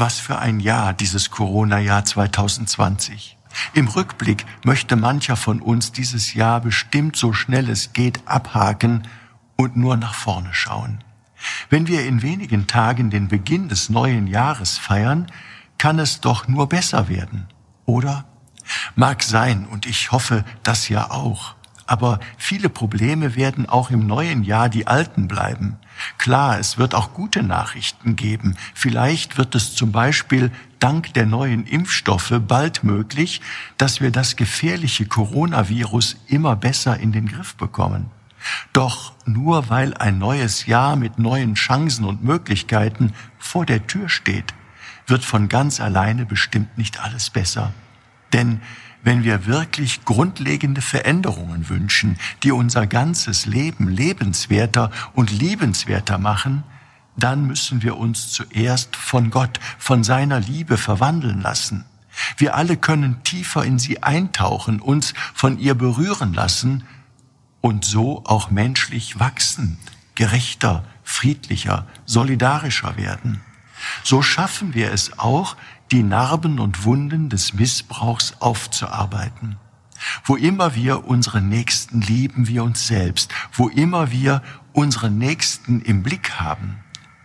Was für ein Jahr dieses Corona-Jahr 2020. Im Rückblick möchte mancher von uns dieses Jahr bestimmt so schnell es geht abhaken und nur nach vorne schauen. Wenn wir in wenigen Tagen den Beginn des neuen Jahres feiern, kann es doch nur besser werden, oder? Mag sein, und ich hoffe das ja auch. Aber viele Probleme werden auch im neuen Jahr die alten bleiben. Klar, es wird auch gute Nachrichten geben. Vielleicht wird es zum Beispiel dank der neuen Impfstoffe bald möglich, dass wir das gefährliche Coronavirus immer besser in den Griff bekommen. Doch nur weil ein neues Jahr mit neuen Chancen und Möglichkeiten vor der Tür steht, wird von ganz alleine bestimmt nicht alles besser. Denn wenn wir wirklich grundlegende Veränderungen wünschen, die unser ganzes Leben lebenswerter und liebenswerter machen, dann müssen wir uns zuerst von Gott, von seiner Liebe verwandeln lassen. Wir alle können tiefer in sie eintauchen, uns von ihr berühren lassen und so auch menschlich wachsen, gerechter, friedlicher, solidarischer werden. So schaffen wir es auch, die Narben und Wunden des Missbrauchs aufzuarbeiten. Wo immer wir unsere Nächsten lieben wie uns selbst, wo immer wir unsere Nächsten im Blick haben,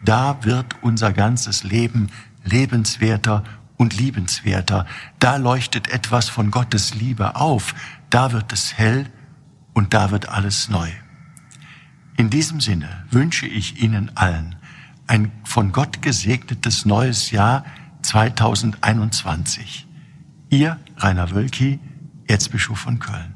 da wird unser ganzes Leben lebenswerter und liebenswerter. Da leuchtet etwas von Gottes Liebe auf, da wird es hell und da wird alles neu. In diesem Sinne wünsche ich Ihnen allen ein von Gott gesegnetes neues Jahr 2021. Ihr Rainer Wölki, Erzbischof von Köln.